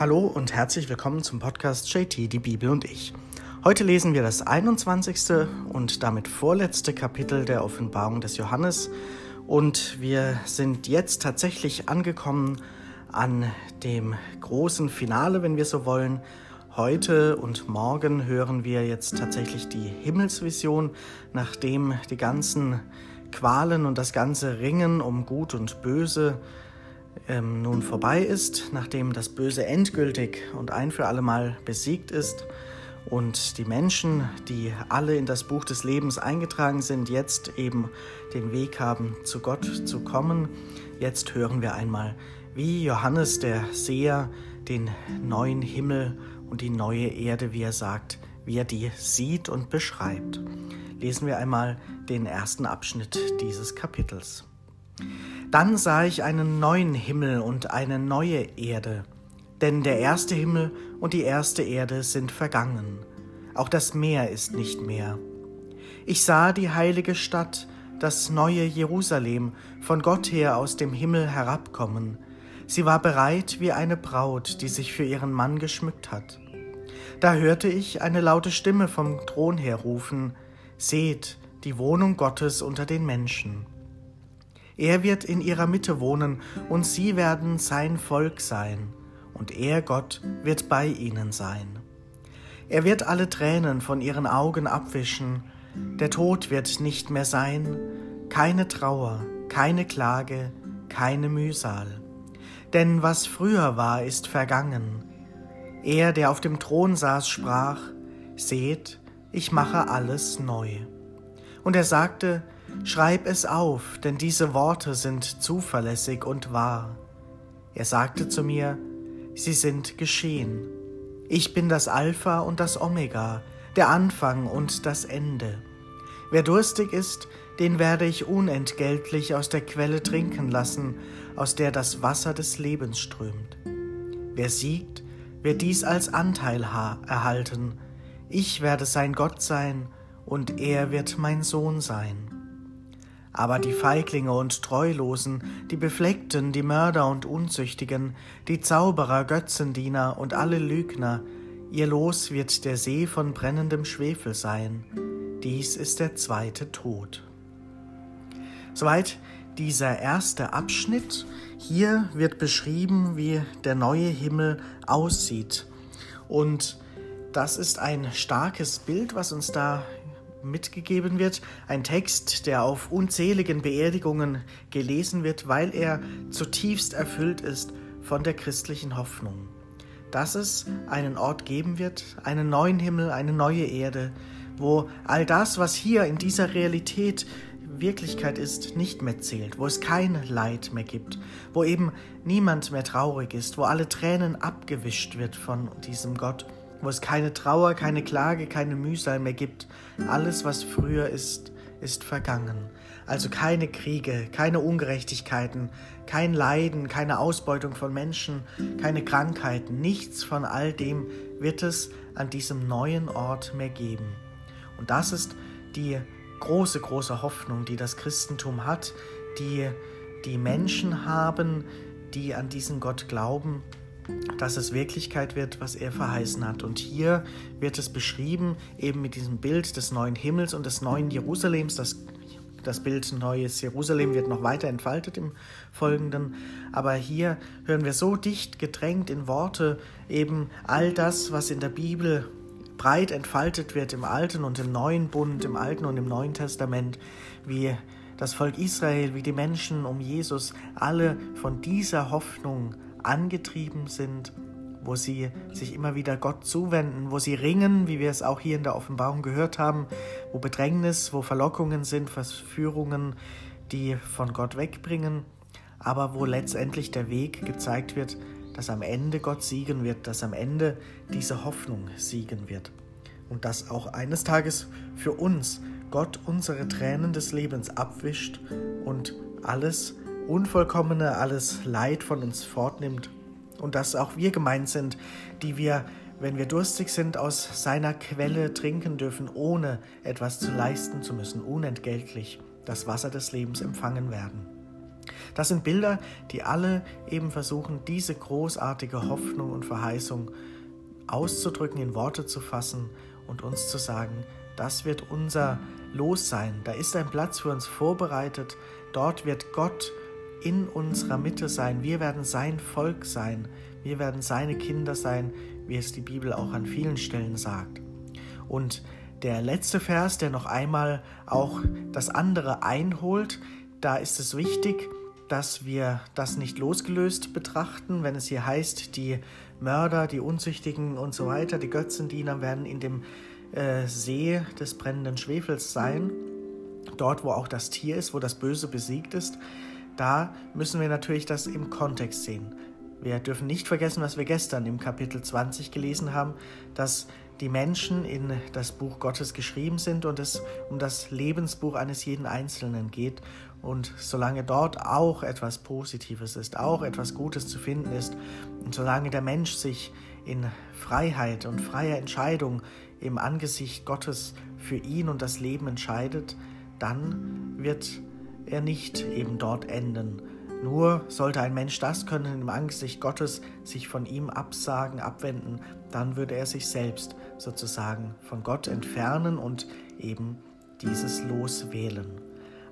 Hallo und herzlich willkommen zum Podcast JT, die Bibel und ich. Heute lesen wir das 21. und damit vorletzte Kapitel der Offenbarung des Johannes und wir sind jetzt tatsächlich angekommen an dem großen Finale, wenn wir so wollen. Heute und morgen hören wir jetzt tatsächlich die Himmelsvision, nachdem die ganzen Qualen und das ganze Ringen um Gut und Böse ähm, nun vorbei ist, nachdem das Böse endgültig und ein für allemal besiegt ist und die Menschen, die alle in das Buch des Lebens eingetragen sind, jetzt eben den Weg haben, zu Gott zu kommen. Jetzt hören wir einmal, wie Johannes der Seher den neuen Himmel und die neue Erde, wie er sagt, wie er die sieht und beschreibt. Lesen wir einmal den ersten Abschnitt dieses Kapitels. Dann sah ich einen neuen Himmel und eine neue Erde, denn der erste Himmel und die erste Erde sind vergangen, auch das Meer ist nicht mehr. Ich sah die heilige Stadt, das neue Jerusalem, von Gott her aus dem Himmel herabkommen. Sie war bereit wie eine Braut, die sich für ihren Mann geschmückt hat. Da hörte ich eine laute Stimme vom Thron her rufen, Seht, die Wohnung Gottes unter den Menschen. Er wird in ihrer Mitte wohnen, und sie werden sein Volk sein, und er, Gott, wird bei ihnen sein. Er wird alle Tränen von ihren Augen abwischen, der Tod wird nicht mehr sein, keine Trauer, keine Klage, keine Mühsal. Denn was früher war, ist vergangen. Er, der auf dem Thron saß, sprach, Seht, ich mache alles neu. Und er sagte, Schreib es auf, denn diese Worte sind zuverlässig und wahr. Er sagte zu mir, sie sind geschehen. Ich bin das Alpha und das Omega, der Anfang und das Ende. Wer durstig ist, den werde ich unentgeltlich aus der Quelle trinken lassen, aus der das Wasser des Lebens strömt. Wer siegt, wird dies als Anteil erhalten. Ich werde sein Gott sein, und er wird mein Sohn sein. Aber die Feiglinge und Treulosen, die Befleckten, die Mörder und Unzüchtigen, die Zauberer, Götzendiener und alle Lügner, ihr Los wird der See von brennendem Schwefel sein. Dies ist der zweite Tod. Soweit dieser erste Abschnitt. Hier wird beschrieben, wie der neue Himmel aussieht. Und das ist ein starkes Bild, was uns da mitgegeben wird. Ein Text, der auf unzähligen Beerdigungen gelesen wird, weil er zutiefst erfüllt ist von der christlichen Hoffnung. Dass es einen Ort geben wird, einen neuen Himmel, eine neue Erde, wo all das, was hier in dieser Realität Wirklichkeit ist, nicht mehr zählt, wo es kein Leid mehr gibt, wo eben niemand mehr traurig ist, wo alle Tränen abgewischt wird von diesem Gott wo es keine Trauer, keine Klage, keine Mühsal mehr gibt. Alles, was früher ist, ist vergangen. Also keine Kriege, keine Ungerechtigkeiten, kein Leiden, keine Ausbeutung von Menschen, keine Krankheiten, nichts von all dem wird es an diesem neuen Ort mehr geben. Und das ist die große, große Hoffnung, die das Christentum hat, die die Menschen haben, die an diesen Gott glauben dass es Wirklichkeit wird, was er verheißen hat. Und hier wird es beschrieben, eben mit diesem Bild des neuen Himmels und des neuen Jerusalems. Das, das Bild Neues Jerusalem wird noch weiter entfaltet im Folgenden. Aber hier hören wir so dicht gedrängt in Worte eben all das, was in der Bibel breit entfaltet wird im Alten und im Neuen Bund, im Alten und im Neuen Testament, wie das Volk Israel, wie die Menschen um Jesus, alle von dieser Hoffnung angetrieben sind, wo sie sich immer wieder Gott zuwenden, wo sie ringen, wie wir es auch hier in der Offenbarung gehört haben, wo Bedrängnis, wo Verlockungen sind, Verführungen, die von Gott wegbringen, aber wo letztendlich der Weg gezeigt wird, dass am Ende Gott siegen wird, dass am Ende diese Hoffnung siegen wird. Und dass auch eines Tages für uns Gott unsere Tränen des Lebens abwischt und alles Unvollkommene, alles Leid von uns fortnimmt und dass auch wir gemeint sind, die wir, wenn wir durstig sind, aus seiner Quelle trinken dürfen, ohne etwas zu leisten zu müssen, unentgeltlich das Wasser des Lebens empfangen werden. Das sind Bilder, die alle eben versuchen, diese großartige Hoffnung und Verheißung auszudrücken, in Worte zu fassen und uns zu sagen, das wird unser Los sein. Da ist ein Platz für uns vorbereitet. Dort wird Gott in unserer Mitte sein. Wir werden sein Volk sein. Wir werden seine Kinder sein, wie es die Bibel auch an vielen Stellen sagt. Und der letzte Vers, der noch einmal auch das andere einholt, da ist es wichtig, dass wir das nicht losgelöst betrachten, wenn es hier heißt, die Mörder, die Unzüchtigen und so weiter, die Götzendiener werden in dem äh, See des brennenden Schwefels sein, dort wo auch das Tier ist, wo das Böse besiegt ist. Da müssen wir natürlich das im Kontext sehen. Wir dürfen nicht vergessen, was wir gestern im Kapitel 20 gelesen haben, dass die Menschen in das Buch Gottes geschrieben sind und es um das Lebensbuch eines jeden Einzelnen geht. Und solange dort auch etwas Positives ist, auch etwas Gutes zu finden ist, und solange der Mensch sich in Freiheit und freier Entscheidung im Angesicht Gottes für ihn und das Leben entscheidet, dann wird er nicht eben dort enden, nur sollte ein Mensch das können im Angesicht Gottes, sich von ihm absagen, abwenden, dann würde er sich selbst sozusagen von Gott entfernen und eben dieses Los wählen.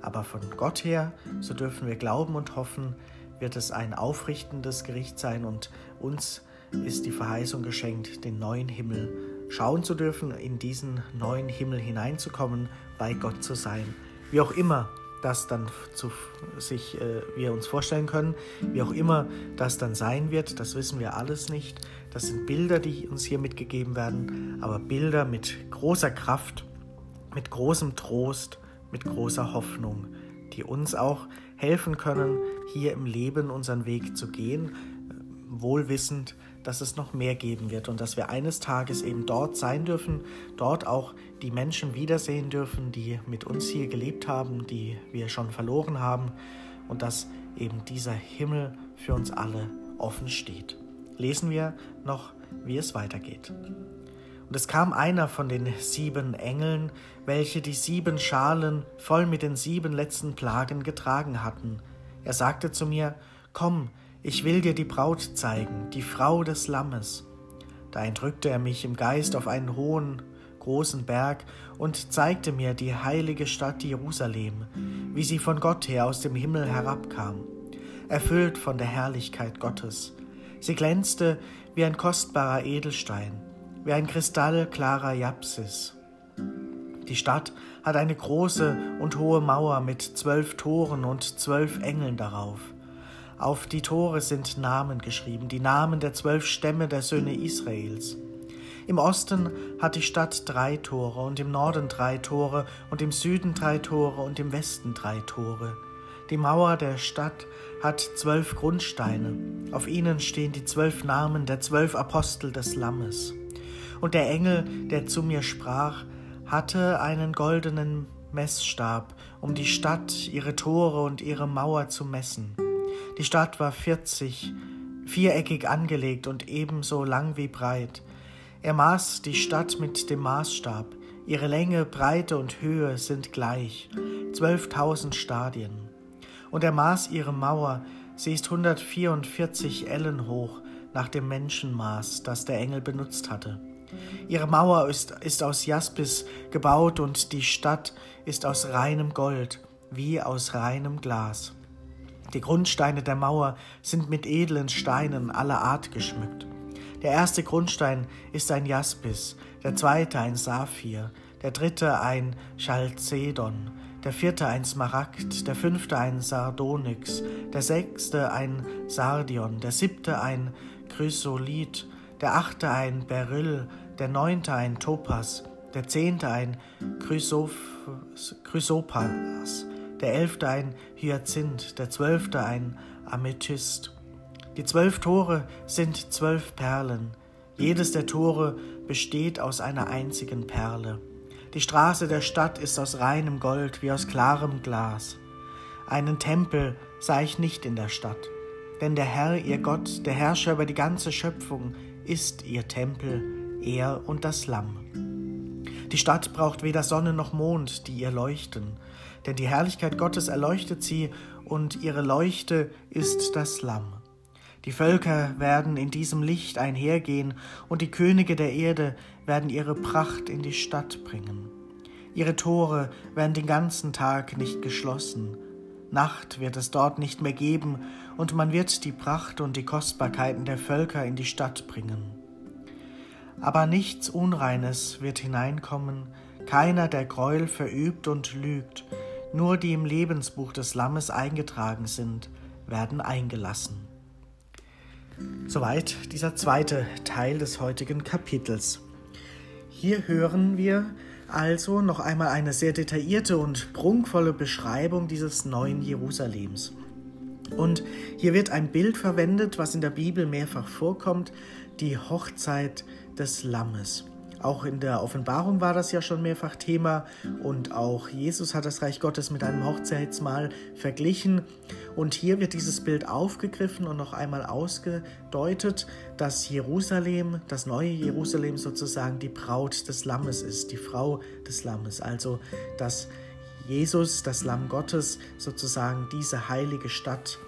Aber von Gott her, so dürfen wir glauben und hoffen, wird es ein aufrichtendes Gericht sein und uns ist die Verheißung geschenkt, den neuen Himmel schauen zu dürfen, in diesen neuen Himmel hineinzukommen, bei Gott zu sein. Wie auch immer das dann zu sich äh, wir uns vorstellen können. Wie auch immer das dann sein wird, das wissen wir alles nicht. Das sind Bilder, die uns hier mitgegeben werden, aber Bilder mit großer Kraft, mit großem Trost, mit großer Hoffnung, die uns auch helfen können, hier im Leben unseren Weg zu gehen, wohlwissend, dass es noch mehr geben wird und dass wir eines Tages eben dort sein dürfen, dort auch die Menschen wiedersehen dürfen, die mit uns hier gelebt haben, die wir schon verloren haben und dass eben dieser Himmel für uns alle offen steht. Lesen wir noch, wie es weitergeht. Und es kam einer von den sieben Engeln, welche die sieben Schalen voll mit den sieben letzten Plagen getragen hatten. Er sagte zu mir, Komm, ich will dir die Braut zeigen, die Frau des Lammes. Da entrückte er mich im Geist auf einen hohen, großen Berg und zeigte mir die heilige Stadt Jerusalem, wie sie von Gott her aus dem Himmel herabkam, erfüllt von der Herrlichkeit Gottes. Sie glänzte wie ein kostbarer Edelstein, wie ein kristallklarer Japsis. Die Stadt hat eine große und hohe Mauer mit zwölf Toren und zwölf Engeln darauf. Auf die Tore sind Namen geschrieben, die Namen der zwölf Stämme der Söhne Israels. Im Osten hat die Stadt drei Tore und im Norden drei Tore und im Süden drei Tore und im Westen drei Tore. Die Mauer der Stadt hat zwölf Grundsteine, auf ihnen stehen die zwölf Namen der zwölf Apostel des Lammes. Und der Engel, der zu mir sprach, hatte einen goldenen Messstab, um die Stadt, ihre Tore und ihre Mauer zu messen. Die Stadt war vierzig, viereckig angelegt und ebenso lang wie breit. Er maß die Stadt mit dem Maßstab. Ihre Länge, Breite und Höhe sind gleich, zwölftausend Stadien. Und er maß ihre Mauer, sie ist 144 Ellen hoch, nach dem Menschenmaß, das der Engel benutzt hatte. Ihre Mauer ist, ist aus Jaspis gebaut und die Stadt ist aus reinem Gold, wie aus reinem Glas. Die Grundsteine der Mauer sind mit edlen Steinen aller Art geschmückt. Der erste Grundstein ist ein Jaspis, der zweite ein Saphir, der dritte ein Chalcedon, der vierte ein Smaragd, der fünfte ein Sardonyx, der sechste ein Sardion, der siebte ein Chrysolith, der achte ein Beryl, der neunte ein Topas, der zehnte ein Chrysopas, der elfte ein Hyazinth, der zwölfte ein Amethyst. Die zwölf Tore sind zwölf Perlen. Jedes der Tore besteht aus einer einzigen Perle. Die Straße der Stadt ist aus reinem Gold wie aus klarem Glas. Einen Tempel sah ich nicht in der Stadt, denn der Herr, ihr Gott, der Herrscher über die ganze Schöpfung, ist ihr Tempel, er und das Lamm. Die Stadt braucht weder Sonne noch Mond, die ihr leuchten, denn die Herrlichkeit Gottes erleuchtet sie und ihre Leuchte ist das Lamm. Die Völker werden in diesem Licht einhergehen, und die Könige der Erde werden ihre Pracht in die Stadt bringen. Ihre Tore werden den ganzen Tag nicht geschlossen. Nacht wird es dort nicht mehr geben, und man wird die Pracht und die Kostbarkeiten der Völker in die Stadt bringen. Aber nichts Unreines wird hineinkommen, keiner, der Gräuel verübt und lügt, nur die im Lebensbuch des Lammes eingetragen sind, werden eingelassen. Soweit dieser zweite Teil des heutigen Kapitels. Hier hören wir also noch einmal eine sehr detaillierte und prunkvolle Beschreibung dieses neuen Jerusalems. Und hier wird ein Bild verwendet, was in der Bibel mehrfach vorkommt, die Hochzeit des Lammes. Auch in der Offenbarung war das ja schon mehrfach Thema und auch Jesus hat das Reich Gottes mit einem Hochzeitsmahl verglichen. Und hier wird dieses Bild aufgegriffen und noch einmal ausgedeutet, dass Jerusalem, das neue Jerusalem sozusagen die Braut des Lammes ist, die Frau des Lammes. Also dass Jesus, das Lamm Gottes, sozusagen diese heilige Stadt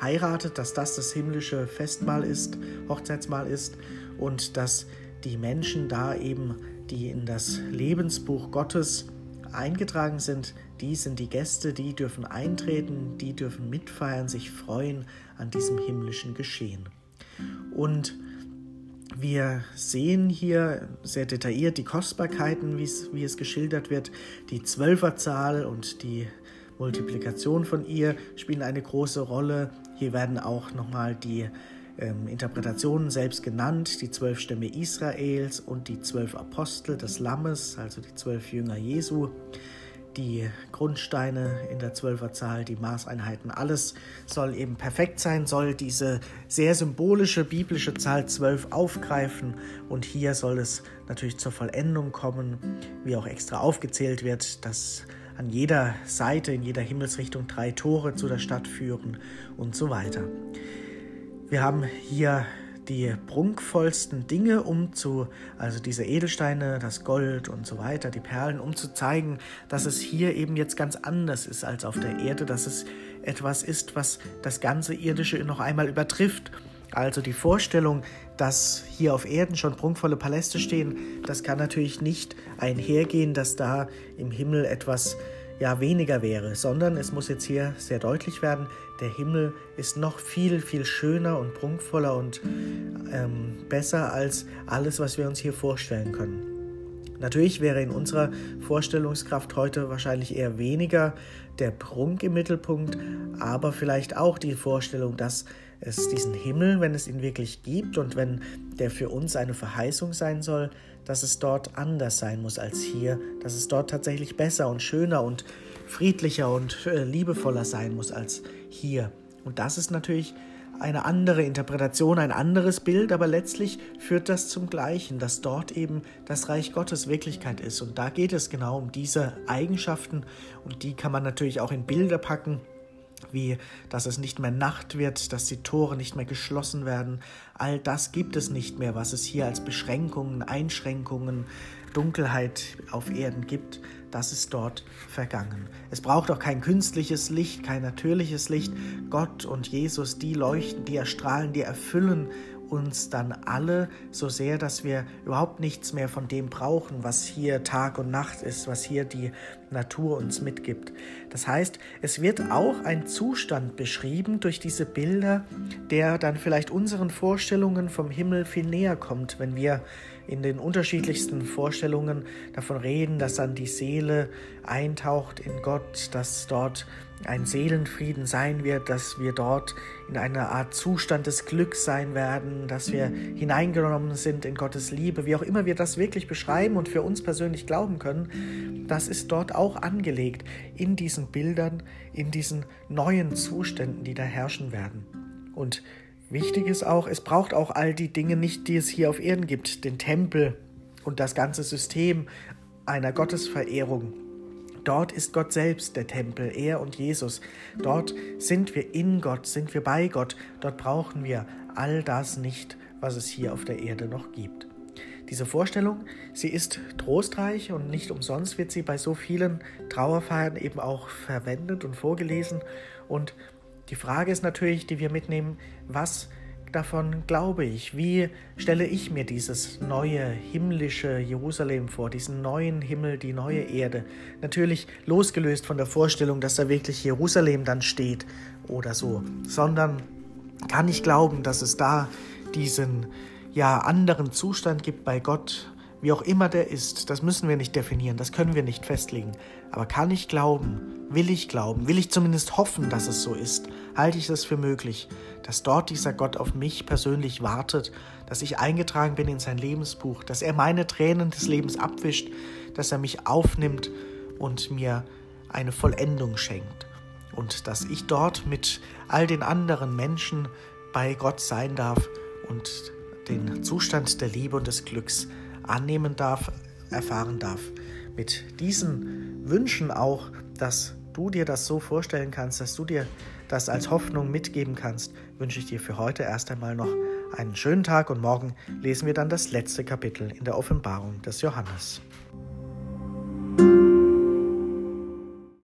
heiratet, dass das das himmlische Festmahl ist, Hochzeitsmahl ist und dass die Menschen da eben, die in das Lebensbuch Gottes eingetragen sind, die sind die Gäste, die dürfen eintreten, die dürfen mitfeiern, sich freuen an diesem himmlischen Geschehen. Und wir sehen hier sehr detailliert die Kostbarkeiten, wie es geschildert wird. Die Zwölferzahl und die Multiplikation von ihr spielen eine große Rolle. Hier werden auch nochmal die ähm, Interpretationen selbst genannt, die zwölf Stämme Israels und die zwölf Apostel des Lammes, also die zwölf Jünger Jesu, die Grundsteine in der Zwölferzahl, die Maßeinheiten, alles soll eben perfekt sein, soll diese sehr symbolische biblische Zahl zwölf aufgreifen. Und hier soll es natürlich zur Vollendung kommen, wie auch extra aufgezählt wird, dass an jeder Seite, in jeder Himmelsrichtung drei Tore zu der Stadt führen und so weiter. Wir haben hier die prunkvollsten Dinge, um zu, also diese Edelsteine, das Gold und so weiter, die Perlen, um zu zeigen, dass es hier eben jetzt ganz anders ist als auf der Erde, dass es etwas ist, was das ganze Irdische noch einmal übertrifft. Also die Vorstellung, dass hier auf Erden schon prunkvolle Paläste stehen, das kann natürlich nicht einhergehen, dass da im Himmel etwas ja weniger wäre, sondern es muss jetzt hier sehr deutlich werden, der Himmel ist noch viel, viel schöner und prunkvoller und ähm, besser als alles, was wir uns hier vorstellen können. Natürlich wäre in unserer Vorstellungskraft heute wahrscheinlich eher weniger der Prunk im Mittelpunkt, aber vielleicht auch die Vorstellung, dass es diesen Himmel, wenn es ihn wirklich gibt und wenn der für uns eine Verheißung sein soll, dass es dort anders sein muss als hier, dass es dort tatsächlich besser und schöner und friedlicher und äh, liebevoller sein muss als hier. Und das ist natürlich eine andere Interpretation, ein anderes Bild, aber letztlich führt das zum Gleichen, dass dort eben das Reich Gottes Wirklichkeit ist. Und da geht es genau um diese Eigenschaften und die kann man natürlich auch in Bilder packen wie dass es nicht mehr Nacht wird, dass die Tore nicht mehr geschlossen werden. All das gibt es nicht mehr, was es hier als Beschränkungen, Einschränkungen, Dunkelheit auf Erden gibt. Das ist dort vergangen. Es braucht auch kein künstliches Licht, kein natürliches Licht. Gott und Jesus, die leuchten, die erstrahlen, die erfüllen uns dann alle so sehr, dass wir überhaupt nichts mehr von dem brauchen, was hier Tag und Nacht ist, was hier die Natur uns mitgibt. Das heißt, es wird auch ein Zustand beschrieben durch diese Bilder, der dann vielleicht unseren Vorstellungen vom Himmel viel näher kommt, wenn wir in den unterschiedlichsten Vorstellungen davon reden, dass dann die Seele eintaucht in Gott, dass dort ein Seelenfrieden sein wird, dass wir dort in einer Art Zustand des Glücks sein werden, dass wir hineingenommen sind in Gottes Liebe, wie auch immer wir das wirklich beschreiben und für uns persönlich glauben können, das ist dort auch angelegt in diesen Bildern, in diesen neuen Zuständen, die da herrschen werden. Und wichtig ist auch, es braucht auch all die Dinge nicht, die es hier auf Erden gibt, den Tempel und das ganze System einer Gottesverehrung Dort ist Gott selbst der Tempel, er und Jesus. Dort sind wir in Gott, sind wir bei Gott. Dort brauchen wir all das nicht, was es hier auf der Erde noch gibt. diese Vorstellung, sie ist trostreich und nicht umsonst wird sie bei so vielen Trauerfeiern eben auch verwendet und vorgelesen. Und die Frage ist natürlich, die wir mitnehmen, was davon glaube ich? Wie stelle ich mir dieses neue himmlische Jerusalem vor, diesen neuen Himmel, die neue Erde? Natürlich losgelöst von der Vorstellung, dass da wirklich Jerusalem dann steht oder so, sondern kann ich glauben, dass es da diesen ja anderen Zustand gibt bei Gott, wie auch immer der ist, das müssen wir nicht definieren, das können wir nicht festlegen. Aber kann ich glauben, will ich glauben, will ich zumindest hoffen, dass es so ist, halte ich es für möglich, dass dort dieser Gott auf mich persönlich wartet, dass ich eingetragen bin in sein Lebensbuch, dass er meine Tränen des Lebens abwischt, dass er mich aufnimmt und mir eine Vollendung schenkt. Und dass ich dort mit all den anderen Menschen bei Gott sein darf und den Zustand der Liebe und des Glücks annehmen darf, erfahren darf. Mit diesen Wünschen auch, dass du dir das so vorstellen kannst, dass du dir das als Hoffnung mitgeben kannst, wünsche ich dir für heute erst einmal noch einen schönen Tag und morgen lesen wir dann das letzte Kapitel in der Offenbarung des Johannes.